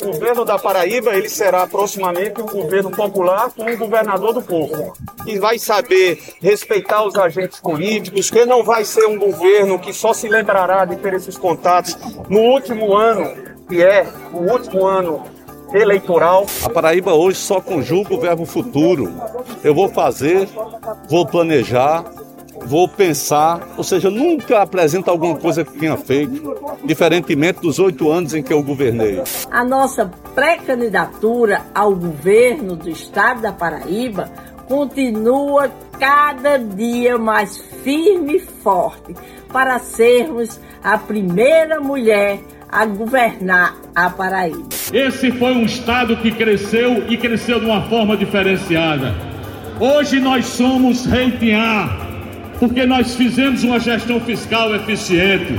O governo da Paraíba ele será proximamente um governo popular com um governador do povo, que vai saber respeitar os agentes políticos, que não vai ser um governo que só se lembrará de ter esses contatos no último ano, que é o último ano eleitoral. A Paraíba hoje só conjuga o verbo futuro. Eu vou fazer, vou planejar, vou pensar, ou seja, nunca apresenta alguma coisa que tenha feito, diferentemente dos oito anos em que eu governei. A nossa pré-candidatura ao governo do estado da Paraíba continua cada dia mais firme e forte para sermos a primeira mulher a governar a Paraíba. Esse foi um estado que cresceu e cresceu de uma forma diferenciada. Hoje nós somos rei A porque nós fizemos uma gestão fiscal eficiente.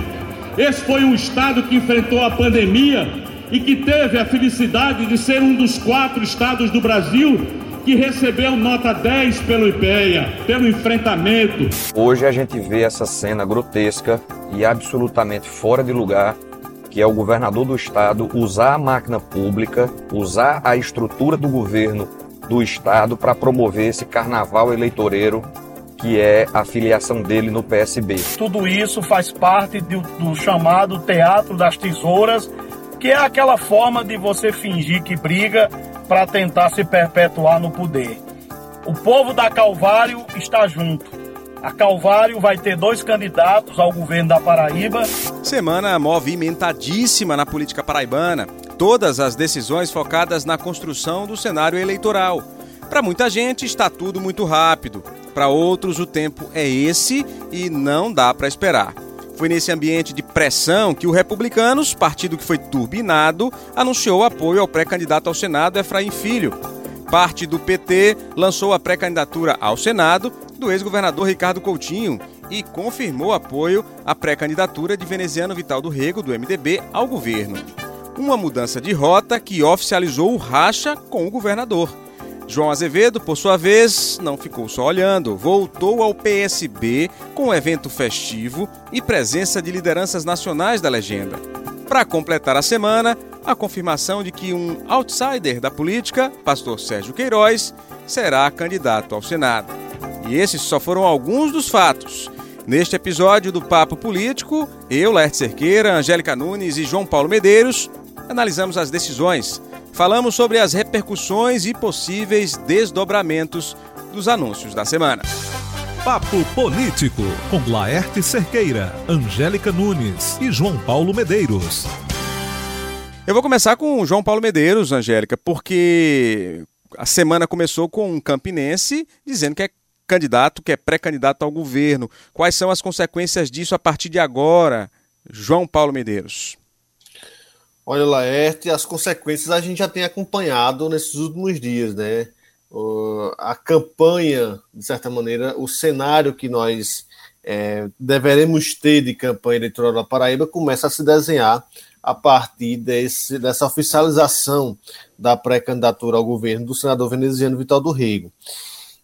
Esse foi um estado que enfrentou a pandemia e que teve a felicidade de ser um dos quatro estados do Brasil que recebeu nota 10 pelo IPEA, pelo enfrentamento. Hoje a gente vê essa cena grotesca e absolutamente fora de lugar, que é o governador do estado usar a máquina pública, usar a estrutura do governo do estado para promover esse carnaval eleitoreiro que é a filiação dele no PSB. Tudo isso faz parte do, do chamado teatro das tesouras, que é aquela forma de você fingir que briga para tentar se perpetuar no poder. O povo da Calvário está junto. A Calvário vai ter dois candidatos ao governo da Paraíba. Semana movimentadíssima na política paraibana. Todas as decisões focadas na construção do cenário eleitoral. Para muita gente está tudo muito rápido. Para outros, o tempo é esse e não dá para esperar. Foi nesse ambiente de pressão que o Republicanos, partido que foi turbinado, anunciou apoio ao pré-candidato ao Senado, Efraim Filho. Parte do PT lançou a pré-candidatura ao Senado do ex-governador Ricardo Coutinho e confirmou apoio à pré-candidatura de veneziano Vital do Rego, do MDB, ao governo. Uma mudança de rota que oficializou o racha com o governador. João Azevedo, por sua vez, não ficou só olhando, voltou ao PSB com um evento festivo e presença de lideranças nacionais da legenda. Para completar a semana, a confirmação de que um outsider da política, pastor Sérgio Queiroz, será candidato ao Senado. E esses só foram alguns dos fatos. Neste episódio do Papo Político, eu, Laerte Cerqueira, Angélica Nunes e João Paulo Medeiros analisamos as decisões falamos sobre as repercussões e possíveis desdobramentos dos anúncios da semana. Papo Político, com Laerte Cerqueira, Angélica Nunes e João Paulo Medeiros. Eu vou começar com o João Paulo Medeiros, Angélica, porque a semana começou com um campinense dizendo que é candidato, que é pré-candidato ao governo. Quais são as consequências disso a partir de agora, João Paulo Medeiros? Olha, Laerte, as consequências a gente já tem acompanhado nesses últimos dias, né? a campanha, de certa maneira, o cenário que nós é, deveremos ter de campanha eleitoral da Paraíba começa a se desenhar a partir desse, dessa oficialização da pré-candidatura ao governo do senador veneziano Vital do Rego.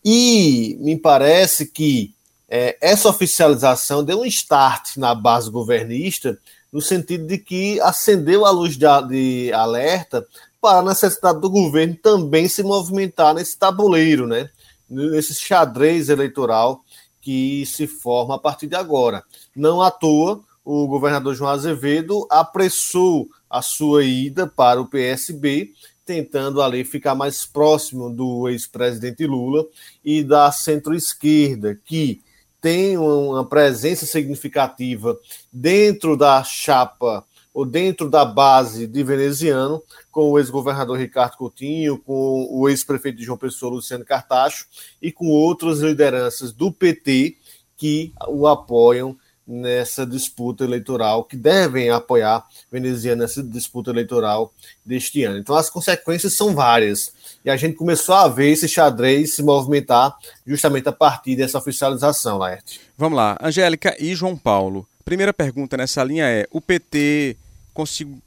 E me parece que é, essa oficialização deu um start na base governista no sentido de que acendeu a luz de, de alerta para a necessidade do governo também se movimentar nesse tabuleiro, né? nesse xadrez eleitoral que se forma a partir de agora. Não à toa, o governador João Azevedo apressou a sua ida para o PSB, tentando ali ficar mais próximo do ex-presidente Lula e da centro-esquerda, que tem uma presença significativa dentro da chapa ou dentro da base de veneziano, com o ex-governador Ricardo Coutinho, com o ex-prefeito de João Pessoa, Luciano Cartacho, e com outras lideranças do PT que o apoiam nessa disputa eleitoral, que devem apoiar veneziano nessa disputa eleitoral deste ano. Então as consequências são várias e a gente começou a ver esse xadrez se movimentar justamente a partir dessa oficialização, Laerte. Vamos lá, Angélica e João Paulo. Primeira pergunta nessa linha é: o PT consigo.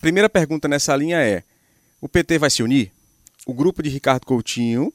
Primeira pergunta nessa linha é: o PT vai se unir? O grupo de Ricardo Coutinho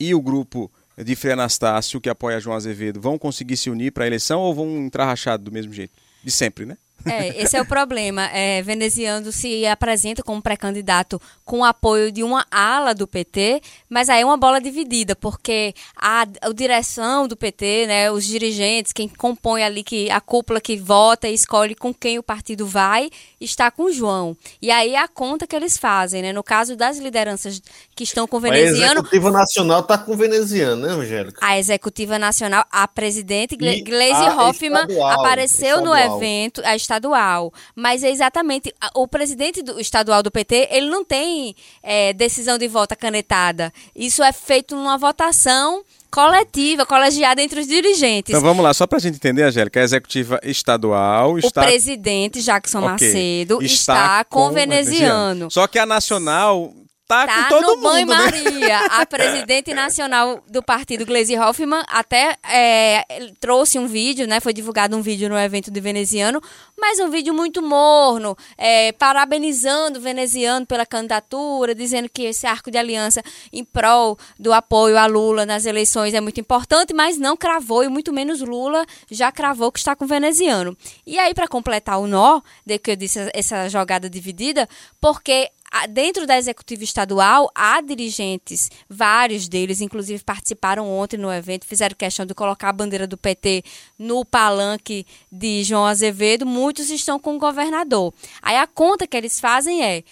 e o grupo de Frei Anastácio, que apoia João Azevedo, vão conseguir se unir para a eleição ou vão entrar rachado do mesmo jeito? De sempre, né? É, esse é o problema. É, veneziano se apresenta como pré-candidato com o apoio de uma ala do PT, mas aí é uma bola dividida, porque a, a direção do PT, né, os dirigentes, quem compõe ali que a cúpula que vota e escolhe com quem o partido vai, está com o João. E aí é a conta que eles fazem, né? No caso das lideranças que estão com o veneziano. A executiva nacional está com o veneziano, né, Angélica? A executiva nacional, a presidente Gleisi Hoffmann apareceu estadual. no evento, a estadual. Mas é exatamente o presidente do estadual do PT, ele não tem é, decisão de volta canetada. Isso é feito numa votação coletiva, colegiada entre os dirigentes. Então vamos lá, só para a gente entender, Angélica, a executiva estadual está... O presidente Jackson okay. Macedo está, está com, com veneziano. Só que a nacional tá, tá com todo no mundo, banho-maria. Né? A presidente nacional do partido, Gleisi Hoffmann, até é, trouxe um vídeo, né? Foi divulgado um vídeo no evento de veneziano, mas um vídeo muito morno, é, parabenizando o veneziano pela candidatura, dizendo que esse arco de aliança em prol do apoio a Lula nas eleições é muito importante, mas não cravou, e muito menos Lula já cravou que está com o veneziano. E aí, para completar o nó, de que eu disse essa jogada dividida, porque dentro da executiva estadual, há dirigentes, vários deles, inclusive participaram ontem no evento, fizeram questão de colocar a bandeira do PT no palanque de João Azevedo. Muitos estão com o governador. Aí a conta que eles fazem é.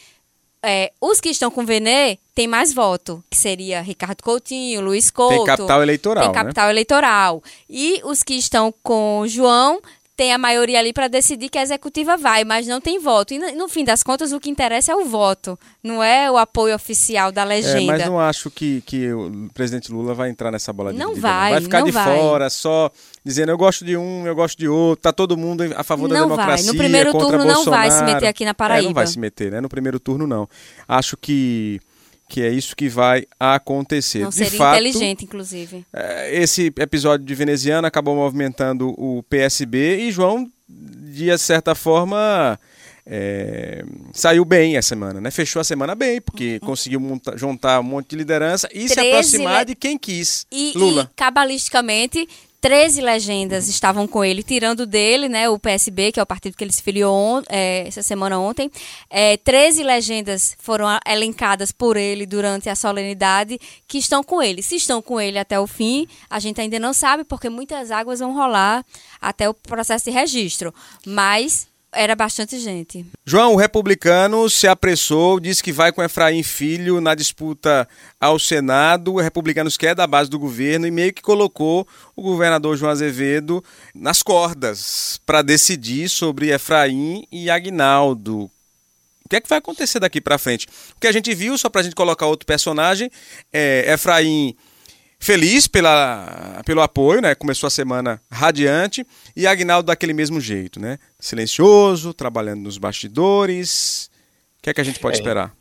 É, os que estão com o Venê têm mais voto, que seria Ricardo Coutinho, Luiz Couto. Tem capital eleitoral. Tem capital né? eleitoral. E os que estão com o João tem a maioria ali para decidir que a executiva vai, mas não tem voto. E no, fim das contas, o que interessa é o voto, não é o apoio oficial da legenda. É, mas não acho que, que o presidente Lula vai entrar nessa bola de Não vai, Vai ficar não de vai. fora, só dizendo eu gosto de um, eu gosto de outro, tá todo mundo a favor da não democracia. Vai. No primeiro turno Bolsonaro. não vai se meter aqui na Paraíba. É, não vai se meter, né? No primeiro turno não. Acho que que é isso que vai acontecer. Não de seria fato, inteligente, inclusive. É, esse episódio de veneziana acabou movimentando o PSB e João de certa forma, é, saiu bem essa semana, né? Fechou a semana bem, porque uhum. conseguiu monta, juntar um monte de liderança e se aproximar le... de quem quis. E, Lula. E, cabalisticamente, 13 legendas estavam com ele, tirando dele, né, o PSB, que é o partido que ele se filiou é, essa semana ontem. É, 13 legendas foram elencadas por ele durante a solenidade que estão com ele. Se estão com ele até o fim, a gente ainda não sabe, porque muitas águas vão rolar até o processo de registro. Mas era bastante gente. João, o republicano se apressou, disse que vai com Efraim Filho na disputa ao Senado. O republicanos quer da base do governo e meio que colocou o governador João Azevedo nas cordas para decidir sobre Efraim e Agnaldo. O que é que vai acontecer daqui para frente? O que a gente viu, só para a gente colocar outro personagem, é Efraim feliz pela, pelo apoio, né? Começou a semana radiante e Agnaldo daquele mesmo jeito, né? Silencioso, trabalhando nos bastidores. O que é que a gente pode é. esperar?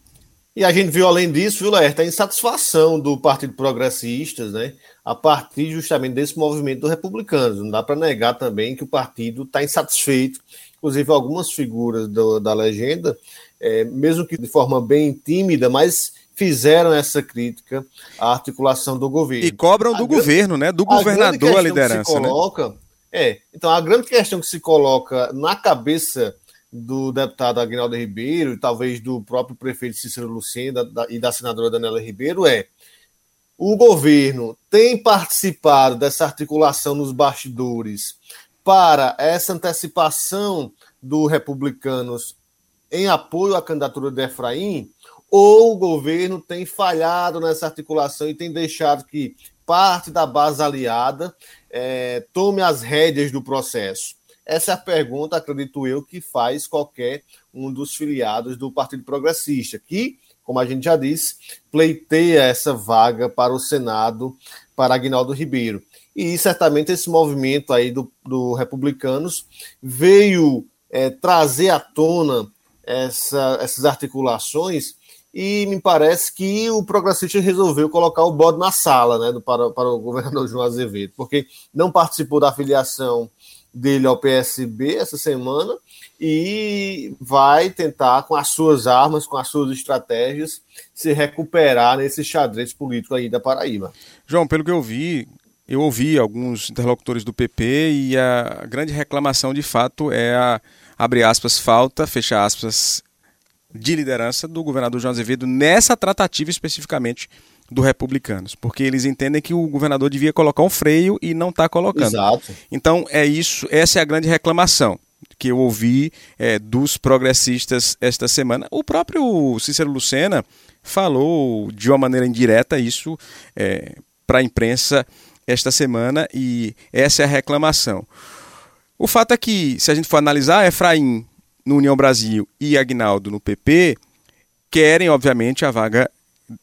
E a gente viu, além disso, viu, Laerte, a insatisfação do Partido Progressistas, né? A partir justamente desse movimento do Republicanos. Não dá para negar também que o partido está insatisfeito. Inclusive, algumas figuras do, da legenda, é, mesmo que de forma bem tímida, mas fizeram essa crítica à articulação do governo. E cobram do a governo, grande, né? Do governador a, a liderança. Né? Coloca, né? É, então a grande questão que se coloca na cabeça do deputado Aguinaldo Ribeiro e talvez do próprio prefeito Cícero Lucena e da senadora Daniela Ribeiro é o governo tem participado dessa articulação nos bastidores para essa antecipação do republicanos em apoio à candidatura de Efraim ou o governo tem falhado nessa articulação e tem deixado que parte da base aliada é, tome as rédeas do processo? Essa é a pergunta, acredito eu, que faz qualquer um dos filiados do Partido Progressista, que, como a gente já disse, pleiteia essa vaga para o Senado para Agnaldo Ribeiro. E certamente esse movimento aí do, do Republicanos veio é, trazer à tona essa, essas articulações e me parece que o progressista resolveu colocar o bode na sala né, do, para, para o governador João Azevedo, porque não participou da filiação dele ao PSB essa semana e vai tentar, com as suas armas, com as suas estratégias, se recuperar nesse xadrez político aí da Paraíba. João, pelo que eu vi, eu ouvi alguns interlocutores do PP e a grande reclamação de fato é a abre aspas, falta, fecha aspas, de liderança do governador João Azevedo nessa tratativa especificamente do Republicanos, porque eles entendem que o governador devia colocar um freio e não está colocando. Exato. Então é isso, essa é a grande reclamação que eu ouvi é, dos progressistas esta semana. O próprio Cícero Lucena falou de uma maneira indireta isso é, para a imprensa esta semana e essa é a reclamação. O fato é que, se a gente for analisar, Efraim no União Brasil e Agnaldo no PP querem, obviamente, a vaga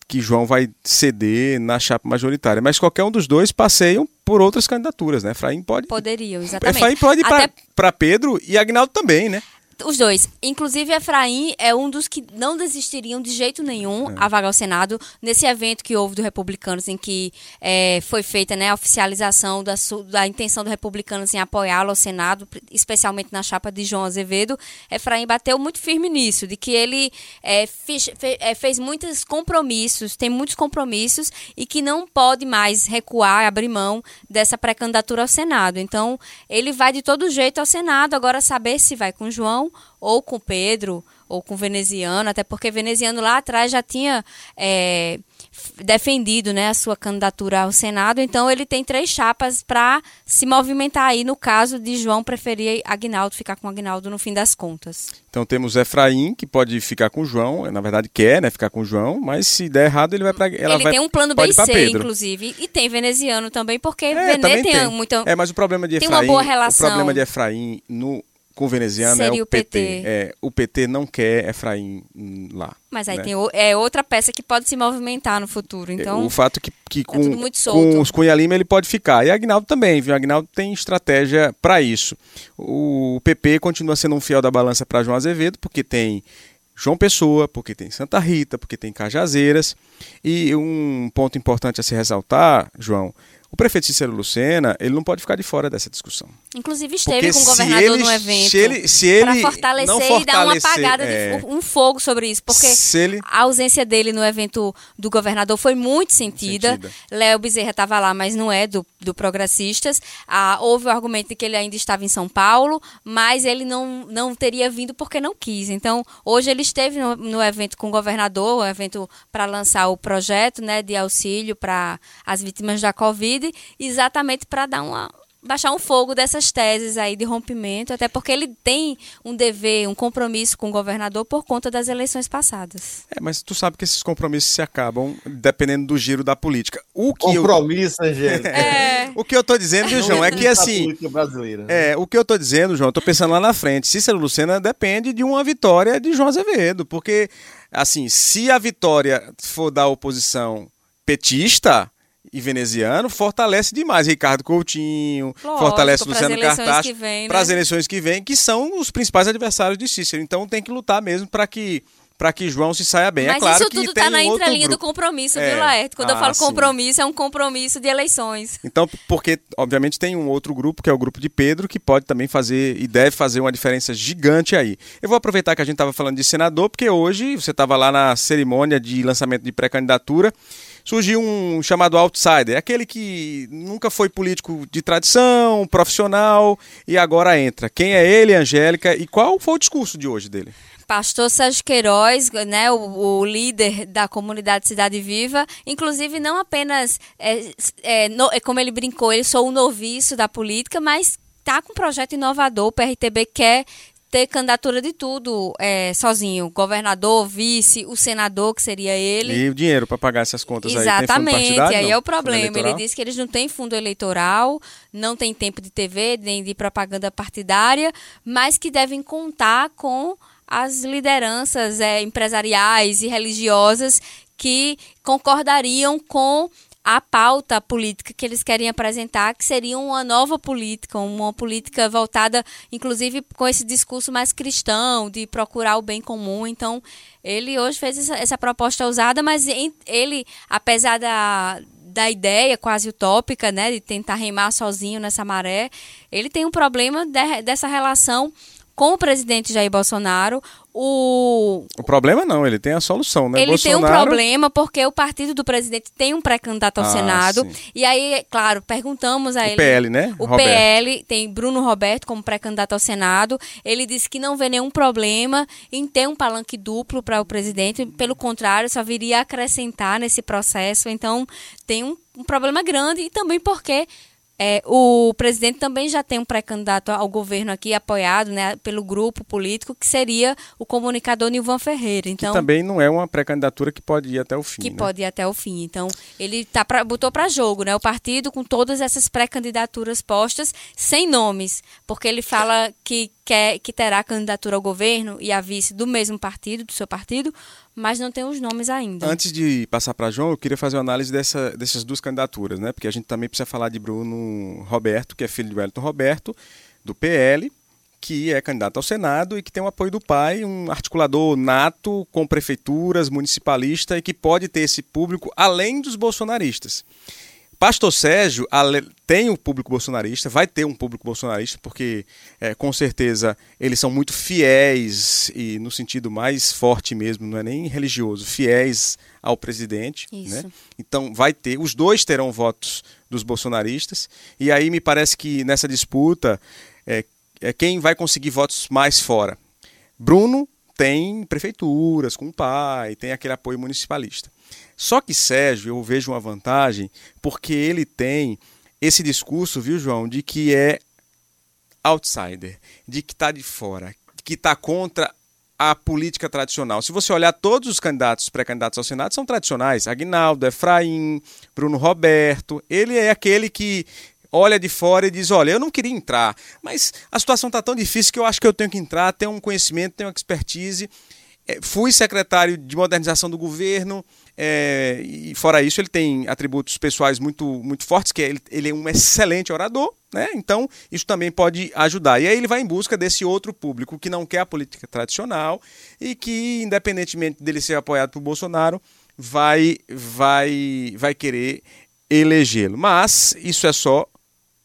que João vai ceder na chapa majoritária. Mas qualquer um dos dois passeiam por outras candidaturas, né? Efraim pode. Poderiam, exatamente. Efraim pode ir Até- para Pedro e Agnaldo também, né? Os dois. Inclusive, Efraim é um dos que não desistiriam de jeito nenhum É. a vaga ao Senado. Nesse evento que houve do Republicanos, em que eh, foi feita né, a oficialização da, da intenção do Republicanos em apoiá-lo ao Senado, especialmente na chapa de João Azevedo, Efraim bateu muito firme nisso, de que ele eh, fez, fe- eh, fez muitos compromissos, tem muitos compromissos e que não pode mais recuar, abrir mão dessa pré-candidatura ao Senado. Então, ele vai de todo jeito ao Senado, agora saber se vai com João ou com Pedro ou com Veneziano, até porque Veneziano lá atrás já tinha é, defendido né, a sua candidatura ao Senado, então ele tem três chapas para se movimentar aí no caso de João preferir Agnaldo, ficar com Agnaldo no fim das contas. Então temos Efraim, que pode ficar com o João, na verdade quer né, ficar com o João, mas se der errado ele vai para ele vai, tem um plano B e C, inclusive, e tem Veneziano também, porque É, Venê também tem, tem. muita... É, mas o problema de tem Efraim, uma boa o relação. problema de Efraim no com o veneziano Seria é o PT. PT. É, o PT não quer Efraim lá. Mas aí né? tem o- é outra peça que pode se movimentar no futuro, então... o fato que, que com, tudo muito solto. com os Cunha Lima ele pode ficar. E Agnaldo também, viu? Agnaldo tem estratégia para isso. O PP continua sendo um fiel da balança para João Azevedo, porque tem João Pessoa, porque tem Santa Rita, porque tem Cajazeiras. E um ponto importante a se ressaltar, João, o prefeito Cícero Lucena, ele não pode ficar de fora dessa discussão. Inclusive esteve Porque com o governador ele- no evento. se ele- se ele Para fortalecer, não e dar uma fortalecer, apagada, é. de, um fogo sobre isso. Porque ele- a ausência dele no evento do governador foi muito sentida. Sentida. Léo Bezerra estava lá, mas não é do, do Progressistas. Ah, houve o argumento de que ele ainda estava em São Paulo, mas ele não, não teria vindo porque não quis. Então, hoje ele esteve no, no evento com o governador, um evento para lançar o projeto né, de auxílio para as vítimas da Covid, exatamente para dar uma baixar um fogo dessas teses aí de rompimento, até porque ele tem um dever, um compromisso com o governador por conta das eleições passadas. É, mas tu sabe que esses compromissos se acabam dependendo do giro da política. O que eu, Compromisso, Angélica. É. o que eu tô dizendo, viu, João, é que assim, brasileira. É, o que eu tô dizendo, João, eu tô pensando lá na frente. Cícero Lucena depende de uma vitória de João Azevedo, porque, assim, se a vitória for da oposição petista e veneziano, fortalece demais Ricardo Coutinho, Lógico, fortalece Luciano Cartacho né? para as eleições que vêm, que são os principais adversários de Cícero. Então tem que lutar mesmo para que para que João se saia bem. Mas é claro isso tudo tem tá na entrelinha do compromisso, É. viu, Laerte? Quando eu Ah, falo sim. compromisso, é um compromisso de eleições. Então, porque, obviamente, tem um outro grupo, que é o grupo de Pedro, que pode também fazer e deve fazer uma diferença gigante aí. Eu vou aproveitar que a gente estava falando de senador, porque hoje você estava lá na cerimônia de lançamento de pré-candidatura. Surgiu um chamado outsider, aquele que nunca foi político de tradição, profissional, e agora entra. Quem é ele, Angélica, e qual foi o discurso de hoje dele? Pastor Sérgio Queiroz, né, o, o líder da comunidade Cidade Viva, inclusive não apenas, é, é, no- é como ele brincou, ele sou um noviço da política, mas tá com um projeto inovador, o PRTB quer ter candidatura de tudo é, sozinho, governador, vice, o senador, que seria ele. E o dinheiro para pagar essas contas aí? Tem fundo Exatamente, aí não? é o problema. Ele disse que eles não têm fundo eleitoral, não tem tempo de TV, nem de propaganda partidária, mas que devem contar com as lideranças é, empresariais e religiosas que concordariam com a pauta política que eles querem apresentar, que seria uma nova política, uma política voltada, inclusive, com esse discurso mais cristão, de procurar o bem comum. Então, ele hoje fez essa, essa proposta ousada, mas ele, apesar da, da ideia quase utópica, né, de tentar remar sozinho nessa maré, ele tem um problema de- dessa relação com o presidente Jair Bolsonaro. O, o problema não, ele tem a solução, né? Ele Bolsonaro... tem um problema porque o partido do presidente tem um pré-candidato ao ah, Senado. Sim. E aí, claro, perguntamos a o ele. O PL, né? O Roberto. PL tem Bruno Roberto como pré-candidato ao Senado. Ele disse que não vê nenhum problema em ter um palanque duplo para o presidente. Pelo contrário, só viria acrescentar nesse processo. Então, tem um, um problema grande e também porque é, o presidente também já tem um pré-candidato ao governo aqui, apoiado né, pelo grupo político, que seria o comunicador Nilvan Ferreira. Então, que também não é uma pré-candidatura que pode ir até o fim. Que né? pode ir até o fim. Então, ele tá pra, botou para jogo né, o partido com todas essas pré-candidaturas postas, sem nomes, porque ele fala que, quer, que terá candidatura ao governo e a vice do mesmo partido, do seu partido, mas não tem os nomes ainda. Antes de passar para João, eu queria fazer uma análise dessa, dessas duas candidaturas, né? Porque a gente também precisa falar de Bruno Roberto, que é filho de Wellington Roberto, do PL, que é candidato ao Senado e que tem o apoio do pai, um articulador nato com prefeituras, municipalista e que pode ter esse público além dos bolsonaristas. Pastor Sérgio tem o um público bolsonarista, vai ter um público bolsonarista, porque é, com certeza eles são muito fiéis, e no sentido mais forte mesmo, não é nem religioso, fiéis ao presidente. Né? Então vai ter, os dois terão votos dos bolsonaristas, e aí me parece que nessa disputa é, é quem vai conseguir votos mais fora. Bruno tem prefeituras com o pai, tem aquele apoio municipalista. Só que Sérgio, eu vejo uma vantagem, porque ele tem esse discurso, viu, João, de que é outsider, de que está de fora, que está contra a política tradicional. Se você olhar todos os candidatos, pré-candidatos ao Senado, são tradicionais. Agnaldo, Efraim, Bruno Roberto. Ele é aquele que olha de fora e diz: Olha, eu não queria entrar, mas a situação está tão difícil que eu acho que eu tenho que entrar, tenho um conhecimento, tenho uma expertise. É, fui secretário de modernização do governo, é, e fora isso, ele tem atributos pessoais muito, muito fortes, que é, ele, ele é um excelente orador, né? Então, isso também pode ajudar. E aí ele vai em busca desse outro público que não quer a política tradicional e que, independentemente dele ser apoiado por Bolsonaro, vai, vai, vai querer elegê-lo. Mas isso é só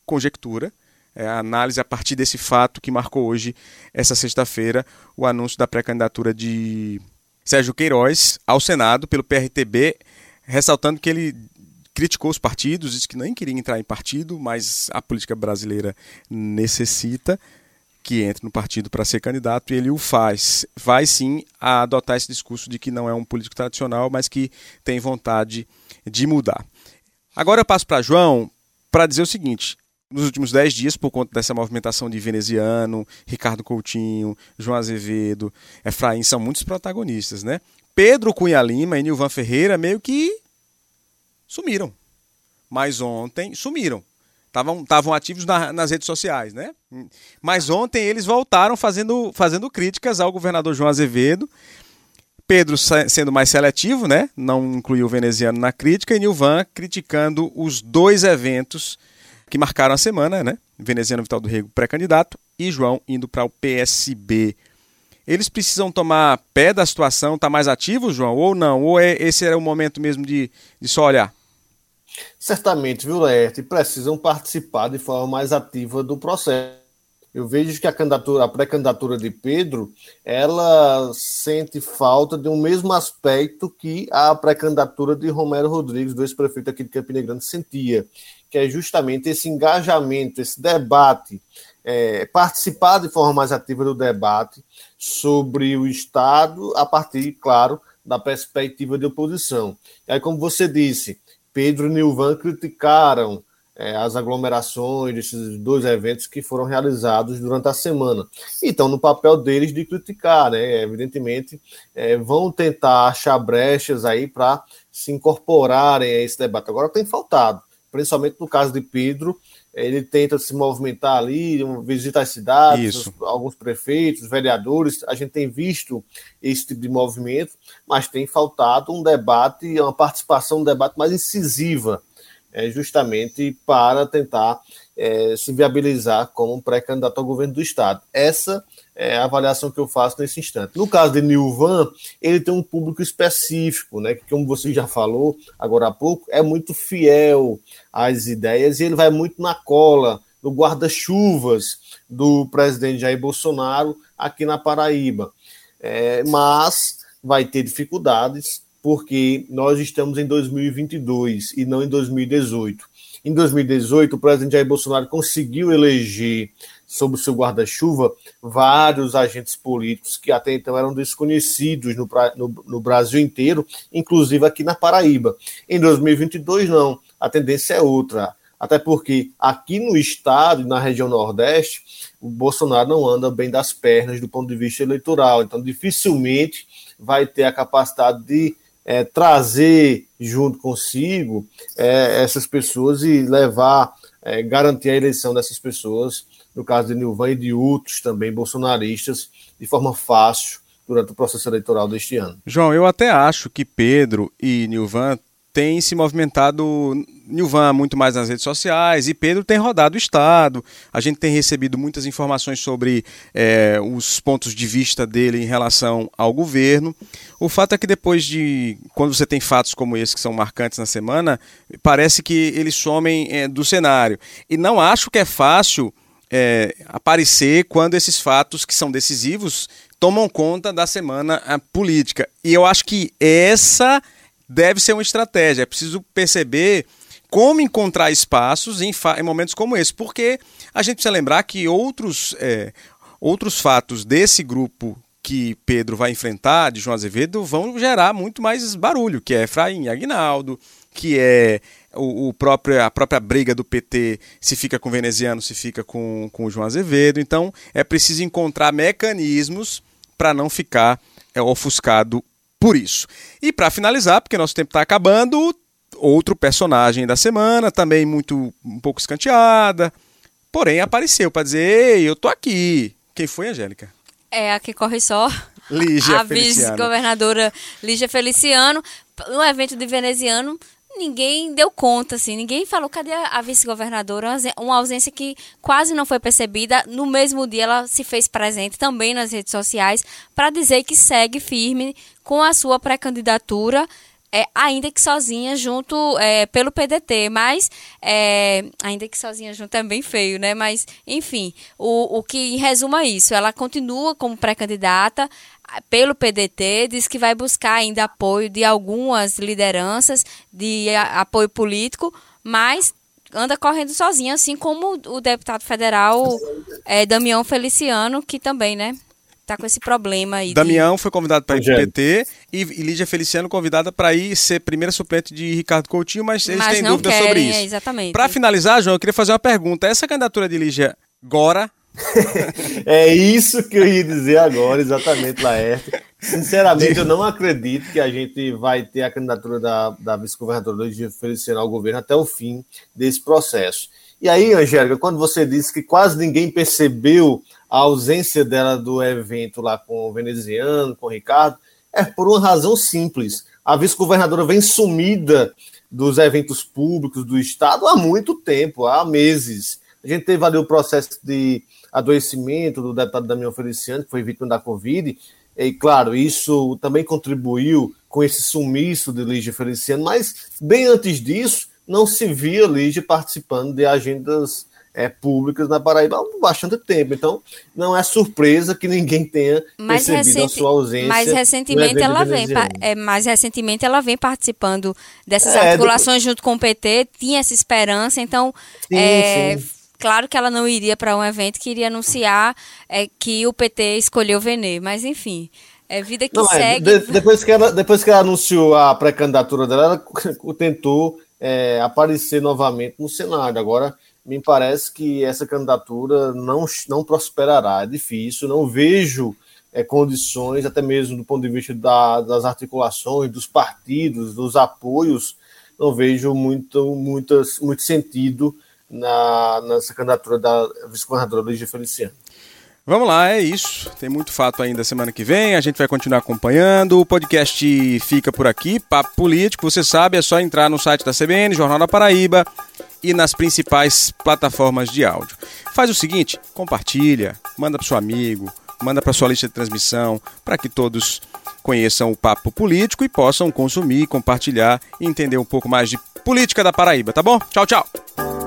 conjectura. É a análise a partir desse fato que marcou hoje, essa sexta-feira, o anúncio da pré-candidatura de Sérgio Queiroz ao Senado pelo PRTB, ressaltando que ele criticou os partidos, disse que nem queria entrar em partido, mas a política brasileira necessita que entre no partido para ser candidato e ele o faz. Vai sim a adotar esse discurso de que não é um político tradicional, mas que tem vontade de mudar. Agora eu passo para João para dizer o seguinte: nos últimos dez dias, por conta dessa movimentação de Veneziano, Ricardo Coutinho, João Azevedo, Efraim, são muitos protagonistas, né? Pedro Cunha Lima e Nilvan Ferreira meio que sumiram. Mas ontem sumiram. Estavam ativos na, nas redes sociais, né? Mas ontem eles voltaram fazendo, fazendo críticas ao governador João Azevedo. Pedro sendo mais seletivo, né? Não incluiu o veneziano na crítica, e Nilvan criticando os dois eventos que marcaram a semana, né? Veneziano Vital do Rego pré-candidato e João indo para o PSB. Eles precisam tomar pé da situação, tá mais ativo, João, ou não? Ou é, esse era o momento mesmo de, de só olhar? Certamente, viu, Laerte? Precisam participar de forma mais ativa do processo. Eu vejo que a candidatura, a pré-candidatura de Pedro, ela sente falta de um mesmo aspecto que a pré-candidatura de Romero Rodrigues, do ex-prefeito aqui de Campina Grande, sentia, que é justamente esse engajamento, esse debate, é, participar de forma mais ativa do debate sobre o Estado, a partir, claro, da perspectiva de oposição. E aí, como você disse, Pedro e Nilvan criticaram é, as aglomerações desses dois eventos que foram realizados durante a semana. Então, no papel deles de criticar, né? Evidentemente, é, vão tentar achar brechas aí para se incorporarem a esse debate. Agora tem faltado principalmente no caso de Pedro, ele tenta se movimentar ali, visita as cidades, alguns prefeitos, vereadores, a gente tem visto esse tipo de movimento, mas tem faltado um debate, uma participação, um debate mais incisiva, é, justamente para tentar é, se viabilizar como pré-candidato ao governo do Estado. Essa é a avaliação que eu faço nesse instante. No caso de Nilvan, ele tem um público específico, né, que, como você já falou agora há pouco, é muito fiel às ideias e ele vai muito na cola no guarda-chuvas do presidente Jair Bolsonaro aqui na Paraíba. É, mas vai ter dificuldades, porque nós estamos em 2022 e não em 2018. Em 2018, o presidente Jair Bolsonaro conseguiu eleger sob o seu guarda-chuva vários agentes políticos que até então eram desconhecidos no, no, no, Brasil inteiro, inclusive aqui na Paraíba. Em 2022, não. A tendência é outra. Até porque aqui no estado e na região Nordeste, o Bolsonaro não anda bem das pernas do ponto de vista eleitoral. Então, dificilmente vai ter a capacidade de é, trazer junto consigo é, essas pessoas e levar, é, garantir a eleição dessas pessoas, no caso de Nilvan e de outros também bolsonaristas, de forma fácil durante o processo eleitoral deste ano. João, eu até acho que Pedro e Nilvan tem se movimentado, Nilvan muito mais nas redes sociais e Pedro tem rodado o Estado. A gente tem recebido muitas informações sobre é, os pontos de vista dele em relação ao governo. O fato é que depois de, quando você tem fatos como esse que são marcantes na semana, parece que eles somem é, do cenário. E não acho que é fácil é, aparecer quando esses fatos que são decisivos tomam conta da semana política. E eu acho que essa deve ser uma estratégia. É preciso perceber como encontrar espaços em, em momentos como esse, porque a gente precisa lembrar que outros, é, outros fatos desse grupo que Pedro vai enfrentar, de João Azevedo, vão gerar muito mais barulho, que é Efraim Aguinaldo, que é o, o, próprio, a própria briga do PT, se fica com o veneziano, se fica com, com o João Azevedo. Então, é preciso encontrar mecanismos para não ficar é, ofuscado por isso. E para finalizar, porque nosso tempo está acabando, outro personagem da semana, também muito um pouco escanteada, porém apareceu para dizer: Ei, eu tô aqui. Quem foi, Angélica? É a que corre só. Lígia a vice-governadora Lígia Feliciano. No evento de veneziano, ninguém deu conta, assim, ninguém falou cadê a vice-governadora, uma ausência que quase não foi percebida. No mesmo dia, ela se fez presente também nas redes sociais para dizer que segue firme com a sua pré-candidatura. É, ainda que sozinha junto é, pelo PDT, mas é, ainda que sozinha junto é bem feio, né? Mas enfim, o, o que resuma isso, ela continua como pré-candidata, pelo PDT, diz que vai buscar ainda apoio de algumas lideranças, de apoio político, mas anda correndo sozinha, assim como o deputado federal é, Damião Feliciano, que também, né? Tá com esse problema aí. Damião de... foi convidado para ir pro PT e, e Lígia Feliciano convidada para ir ser primeira suplente de Ricardo Coutinho, mas eles mas têm dúvidas querem, sobre isso. É, exatamente. Para finalizar, João, eu queria fazer uma pergunta. Essa candidatura de Lígia agora é isso que eu ia dizer agora, exatamente, Laerte. Sinceramente, eu não acredito que a gente vai ter a candidatura da, da vice-governadora de Feliciano ao governo até o fim desse processo. E aí, Angélica, quando você disse que quase ninguém percebeu a ausência dela do evento lá com o veneziano, com o Ricardo, é por uma razão simples. A vice-governadora vem sumida dos eventos públicos do Estado há muito tempo, há meses. A gente teve ali o processo de adoecimento do deputado Damião Feliciano, que foi vítima da Covid, e claro, isso também contribuiu com esse sumiço de Lígia Feliciano, mas bem antes disso, não se via Lígia participando de agendas é, públicas na Paraíba há bastante tempo. Então, não é surpresa que ninguém tenha mas percebido recente, a sua ausência. Mas recentemente ela vem, é, mais recentemente ela vem participando dessas é, articulações do... junto com o PT, tinha essa esperança, então sim, é, sim claro que ela não iria para um evento que iria anunciar é, que o PT escolheu Venê, mas enfim. É vida que não, é, segue. De, depois, que ela, depois que ela anunciou a pré-candidatura dela, ela tentou é, aparecer novamente no Senado. Agora, me parece que essa candidatura não, não prosperará. É difícil, não vejo é, condições, até mesmo do ponto de vista da, das articulações, dos partidos, dos apoios, não vejo muito, muitas, muito sentido na, nessa candidatura da vice-governadora Lígia Feliciano. Vamos lá, é isso. Tem muito fato ainda semana que vem. A gente vai continuar acompanhando. O podcast fica por aqui. Papo Político, você sabe, é só entrar no site da CBN, Jornal da Paraíba e nas principais plataformas de áudio. Faz o seguinte: compartilha, manda para seu amigo, manda para sua lista de transmissão, para que todos conheçam o Papo Político e possam consumir, compartilhar e entender um pouco mais de política da Paraíba, tá bom? Tchau, tchau.